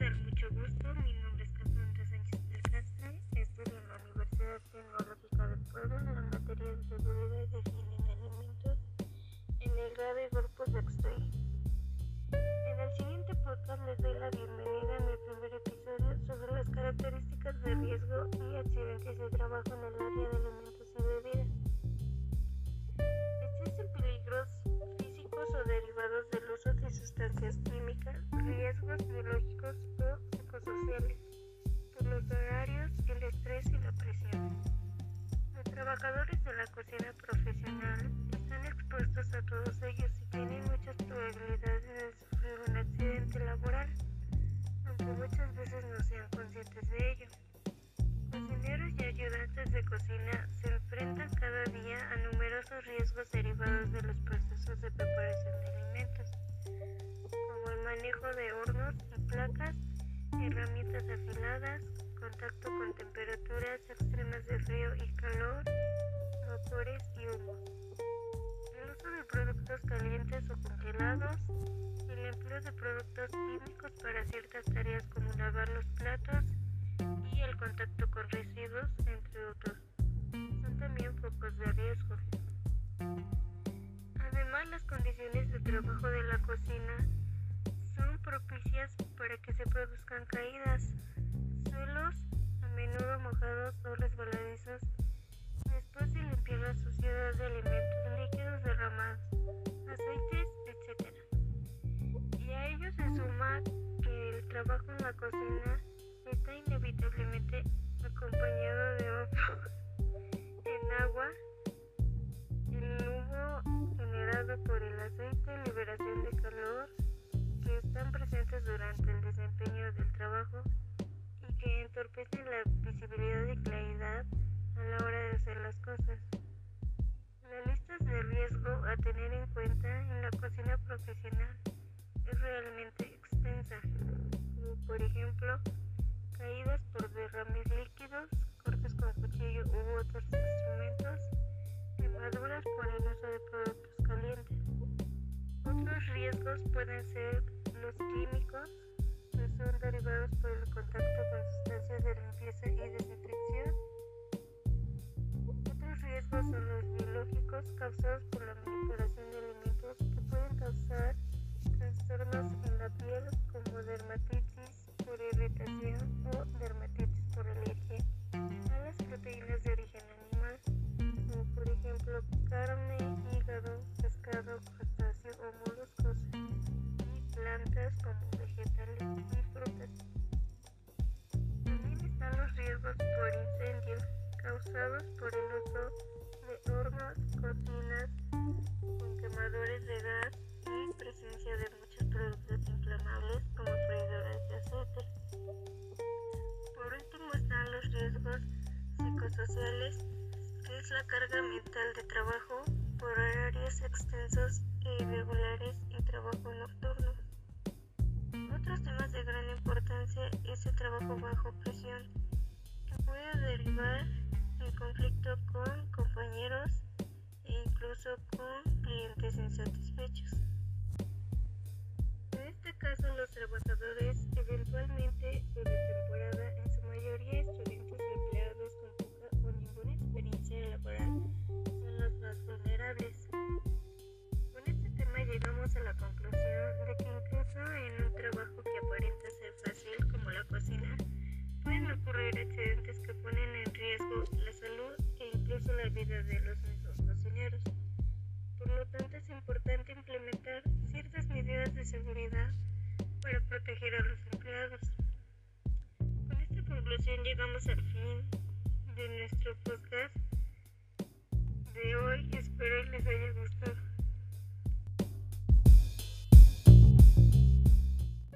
Doctor, mucho gusto. Mi nombre es Cassandra Sánchez del Castro. Estudio en la Universidad Tecnológica del Pueblo en la materia de seguridad de higiene de alimentos en el grado Corpus Dexteri. En el siguiente podcast les doy la bienvenida a mi primer episodio sobre las características de riesgo y accidentes de trabajo en el área de alimentos. Derivados del uso de sustancias químicas, riesgos biológicos o psicosociales por los horarios, el estrés y la presión. Los trabajadores de la cocina profesional están expuestos a todos ellos y tienen muchas probabilidades de sufrir un accidente laboral, aunque muchas veces no sean conscientes de ello. Cocineros y ayudantes de cocina se enfrentan cada día a numerosos riesgos derivados de los procesos de preparación de manejo de hornos y placas, herramientas afiladas, contacto con temperaturas extremas de frío y calor, vapores y humo. El uso de productos calientes o congelados, el empleo de productos químicos para ciertas tareas como lavar los platos y el contacto con residuos, entre otros. Son también focos de riesgo. Además, las condiciones de trabajo de la cocina propicias para que se produzcan caídas, suelos a menudo mojados o resbaladizos después de limpiar la suciedad de alimentos líquidos derramados, aceites, etc. Y a ello se suma que el trabajo en la cocina está inevitablemente acompañado de humo en agua, el humo generado por el aceite, liberación presentes durante el desempeño del trabajo y que entorpecen la visibilidad y claridad a la hora de hacer las cosas. La lista de riesgo a tener en cuenta en la cocina profesional es realmente extensa, como por ejemplo caídas por derrames líquidos, cortes con cuchillo u otros instrumentos, quemaduras por el uso de productos calientes. Otros riesgos pueden ser los químicos, son derivados por el contacto con sustancias de limpieza y desinfección. Otros riesgos son los biológicos causados por la manipulación de alimentos que pueden causar trastornos en la piel como dermatitis por irritación o dermatitis por alergia a las proteínas de origen animal, como por ejemplo carne, como vegetales y frutas. También están los riesgos por incendio causados por el uso de hornos, cocinas con quemadores de gas y presencia de muchos productos inflamables como freidores de aceite. Por último están los riesgos psicosociales, que es la carga mental de trabajo por horarios extensos e irregulares y trabajo nocturno. Importancia es el trabajo bajo presión, puede derivar en conflicto con compañeros e incluso con clientes insatisfechos. En este caso, los trabajadores, eventualmente o de temporada, en su mayoría estudiantes empleados con poca o ninguna experiencia laboral, son los más vulnerables. Con este tema llegamos a la conclusión pueden ocurrir accidentes que ponen en riesgo la salud e incluso la vida de los mismos cocineros. Por lo tanto, es importante implementar ciertas medidas de seguridad para proteger a los empleados. Con esta conclusión llegamos al fin de nuestro podcast de hoy. Espero les haya gustado.